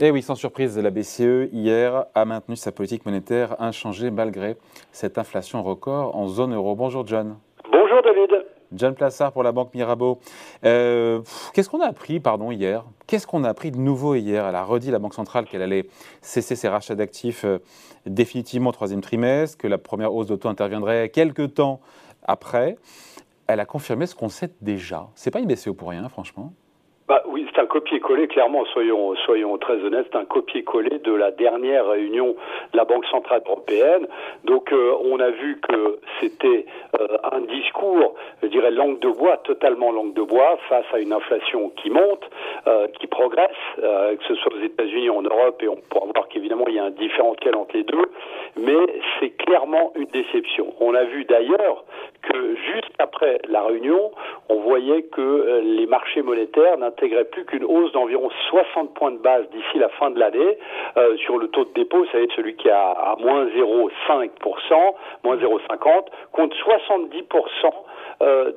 Eh oui, sans surprise, la BCE hier a maintenu sa politique monétaire inchangée malgré cette inflation record en zone euro. Bonjour John. Bonjour David. John Plassard pour la Banque Mirabeau. Euh, qu'est-ce qu'on a appris pardon, hier? Qu'est-ce qu'on a appris de nouveau hier? Elle a redit la Banque centrale qu'elle allait cesser ses rachats d'actifs euh, définitivement au troisième trimestre, que la première hausse d'auto interviendrait quelques temps après. Elle a confirmé ce qu'on sait déjà. C'est pas une BCE pour rien, franchement. C'est un copier-coller, clairement, soyons, soyons très honnêtes, c'est un copier-coller de la dernière réunion de la Banque Centrale Européenne. Donc euh, on a vu que c'était euh, un discours, je dirais, langue de bois, totalement langue de bois, face à une inflation qui monte, euh, qui progresse, que ce soit aux États-Unis, en Europe, et on pourra voir qu'évidemment il y a un différentiel entre les deux, mais c'est clairement une déception. On a vu d'ailleurs que juste après la réunion, on voyait que les marchés monétaires n'intégraient plus qu'une hausse d'environ 60 points de base d'ici la fin de l'année. Euh, sur le taux de dépôt, vous savez, celui qui est à, moins 0,5%, moins 0,50, contre 70% euh,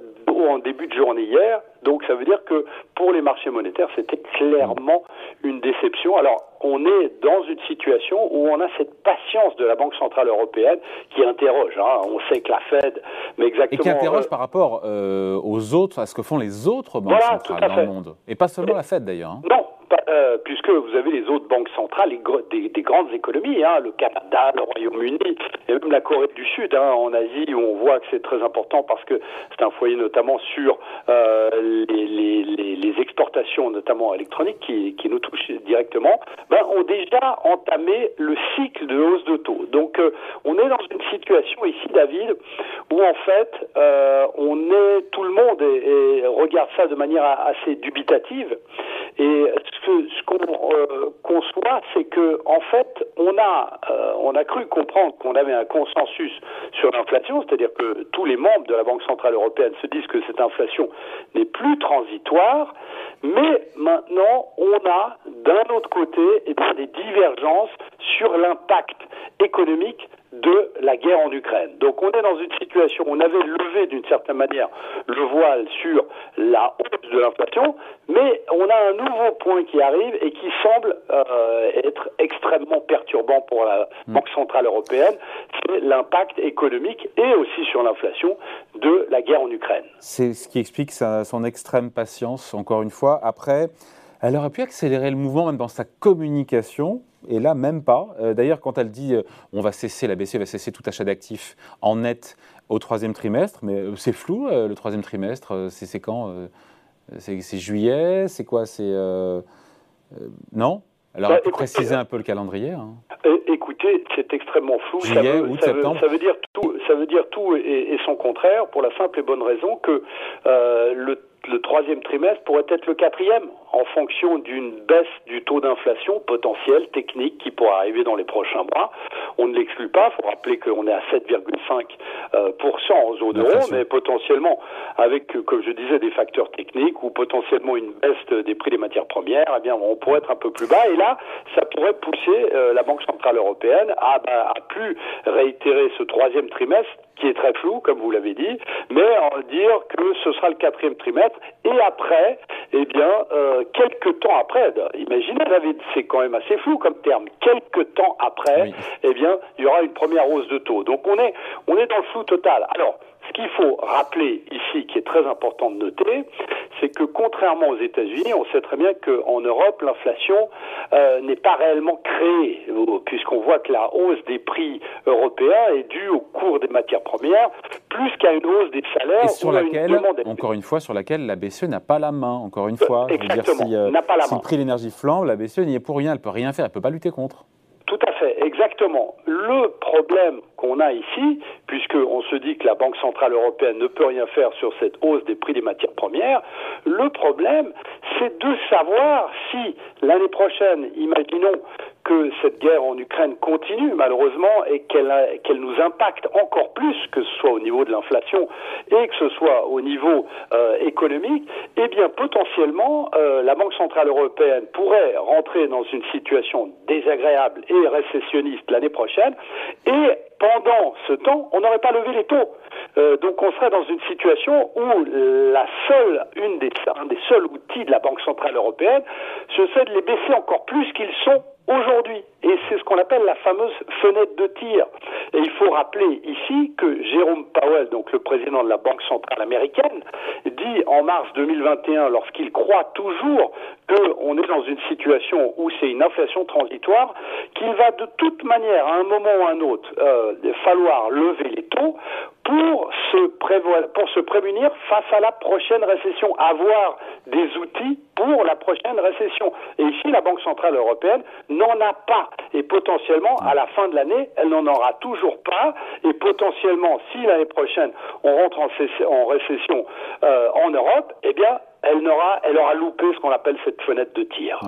en début de journée hier. Donc ça veut dire que pour les marchés monétaires, c'était clairement une déception. Alors on est dans une situation où on a cette patience de la Banque centrale européenne qui interroge. Hein. On sait que la Fed, mais exactement. Et qui interroge euh, par rapport euh, aux autres, à ce que font les autres banques centrales dans le monde, et pas seulement la Fed d'ailleurs. Hein. Non, euh, puisque vous avez les autres banques centrales, des, des, grandes économies, hein, le Canada, le Royaume-Uni, et même la Corée du Sud, hein, en Asie, où on voit que c'est très important parce que c'est un foyer notamment sur euh, les, exportations, notamment électroniques, qui, nous touchent directement, ben, ont déjà entamé le cycle de hausse de taux. Donc, euh, on est dans une situation ici, David, où en fait, on est tout le monde et regarde ça de manière assez dubitative. Et ce qu'on euh, conçoit, c'est que en fait, on a euh, on a cru comprendre qu'on avait un consensus sur l'inflation, c'est-à-dire que tous les membres de la Banque centrale européenne se disent que cette inflation n'est plus transitoire, mais maintenant on a d'un autre côté eh des divergences sur l'impact économique de la guerre en Ukraine. Donc on est dans une situation où on avait levé d'une certaine manière le voile sur la hausse de l'inflation, mais on a un nouveau point qui arrive et qui semble euh, être extrêmement perturbant pour la hmm. Banque centrale européenne, c'est l'impact économique et aussi sur l'inflation de la guerre en Ukraine. C'est ce qui explique sa, son extrême patience, encore une fois. Après, elle aurait pu accélérer le mouvement même dans sa communication, et là, même pas. Euh, d'ailleurs, quand elle dit euh, on va cesser, la BCE va cesser tout achat d'actifs en net au troisième trimestre, mais euh, c'est flou, le troisième trimestre, c'est quand C'est juillet C'est quoi C'est. non? Aurait bah, préciser un peu le calendrier. Hein. Écoutez, c'est extrêmement flou. Juillet, ça veut, août, septembre. ça veut dire tout, ça veut dire tout et, et, son contraire, pour la simple et bonne raison que le le troisième trimestre pourrait être le quatrième, en fonction d'une baisse du taux d'inflation potentielle, technique, qui pourrait arriver dans les prochains mois. On ne l'exclut pas, il faut rappeler qu'on est à 7,5% euh, en zone euro, mais potentiellement, avec, euh, comme je disais, des facteurs techniques ou potentiellement une baisse des prix des matières premières, eh bien, on pourrait être un peu plus bas. Et là, ça pourrait pousser euh, la Banque Centrale Européenne à, à, à plus réitérer ce troisième trimestre qui est très flou, comme vous l'avez dit, mais en dire que ce sera le quatrième trimestre. Et après, eh bien, euh, quelques temps après, imaginez, David, c'est quand même assez flou comme terme. Quelques temps après, eh bien, il y aura une première hausse de taux. Donc on est, on est dans le flou total. Alors, ce qu'il faut rappeler ici, qui est très important de noter, c'est que contrairement aux États-Unis, on sait très bien qu'en Europe, l'inflation euh, n'est pas réellement créée, puisqu'on voit que la hausse des prix européens est due au cours des matières premières, plus qu'à une hausse des salaires. Et sur laquelle, encore une fois, sur laquelle la BCE n'a pas la main, encore une fois. Exactement, dire, si, n'a pas la si le prix de l'énergie flambe, la BCE n'y est pour rien, elle peut rien faire, elle peut pas lutter contre. Fait, exactement. Le problème qu'on a ici, puisqu'on se dit que la Banque Centrale Européenne ne peut rien faire sur cette hausse des prix des matières premières, le problème, c'est de savoir si l'année prochaine, imaginons que cette guerre en Ukraine continue malheureusement et qu'elle nous impacte encore plus, que ce soit au niveau de l'inflation et que ce soit au niveau euh, économique, eh bien potentiellement euh, la Banque centrale européenne pourrait rentrer dans une situation désagréable et récessionniste l'année prochaine et pendant ce temps, on n'aurait pas levé les taux. Euh, donc on serait dans une situation où la seule, une des, un des seuls outils de la Banque centrale européenne, ce serait de les baisser encore plus qu'ils sont aujourd'hui. Et c'est ce qu'on appelle la fameuse fenêtre de tir. Et il faut rappeler ici que Jérôme Powell, donc le président de la Banque centrale américaine, dit en mars 2021, lorsqu'il croit toujours qu'on est dans une situation où c'est une inflation transitoire, qu'il va de toute manière, à un moment ou à un autre, euh, falloir lever les taux pour se, prévoir, prémunir face à la prochaine récession, avoir des outils pour la prochaine récession. Et ici, la Banque Centrale Européenne n'en a pas. Et potentiellement, à la fin de l'année, elle n'en aura toujours pas. Et potentiellement, si l'année prochaine, on rentre en, récession euh, en Europe, eh bien, elle aura, elle aura loupé ce qu'on appelle cette fenêtre de tir.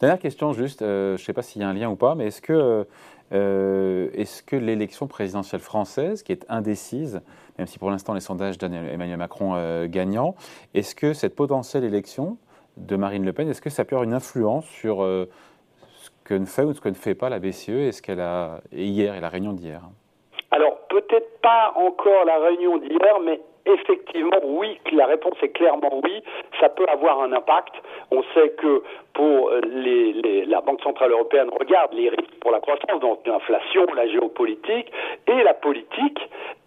Dernière question juste, euh, je ne sais pas s'il y a un lien ou pas, mais est-ce que euh, est-ce que l'élection présidentielle française, qui est indécise, même si pour l'instant les sondages donnent Emmanuel Macron euh, gagnant, est-ce que cette potentielle élection de Marine Le Pen, est-ce que ça peut avoir une influence sur euh, ce que ne fait ou ce que ne fait pas la BCE et ce qu'elle a hier et la réunion d'hier? Alors peut-être pas encore la réunion d'hier, mais Effectivement, oui, la réponse est clairement oui, ça peut avoir un impact. On sait que pour la Banque Centrale Européenne regarde les risques pour la croissance, donc l'inflation, la géopolitique et la politique,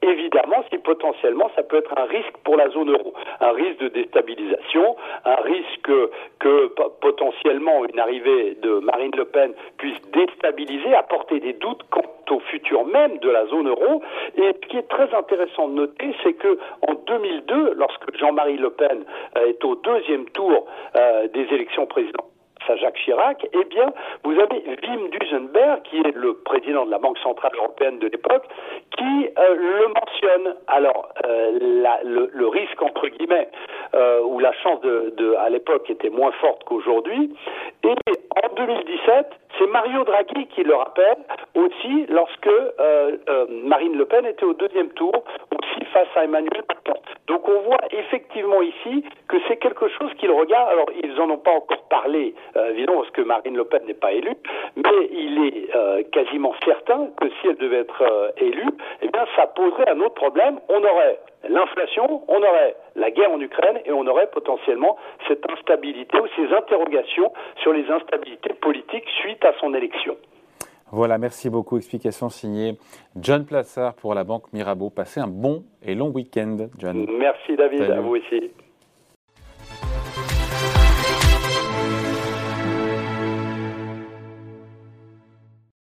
évidemment, si potentiellement ça peut être un risque pour la zone euro, un risque de déstabilisation, un risque que potentiellement une arrivée de Marine Le Pen puisse déstabiliser, apporter des doutes quant au de la zone euro. Et ce qui est très intéressant de noter, c'est que en 2002, lorsque Jean-Marie Le Pen euh, est au deuxième tour euh, des élections présidentielles, à Jacques Chirac, eh bien, vous avez Wim Duesenberg, qui est le président de la Banque Centrale Européenne de l'époque, qui euh, le mentionne. Alors, le, risque, entre guillemets, ou la chance de, à l'époque était moins forte qu'aujourd'hui. Et en 2017, c'est Mario Draghi qui le rappelle aussi lorsque euh, euh, Marine Le Pen était au deuxième tour, face à Emmanuel Macron. Donc on voit effectivement ici que c'est quelque chose qu'il regarde. Alors ils n'en ont pas encore parlé, euh, évidemment, parce que Marine Le Pen n'est pas élue, mais il est quasiment certain que si elle devait être élue, eh bien ça poserait un autre problème. On aurait l'inflation, on aurait la guerre en Ukraine et on aurait potentiellement cette instabilité ou ces interrogations sur les instabilités politiques suite à son élection. Voilà, merci beaucoup. Explication signée John Plassard pour la Banque Mirabeau. Passez un bon et long week-end, John. Merci David, à vous aussi.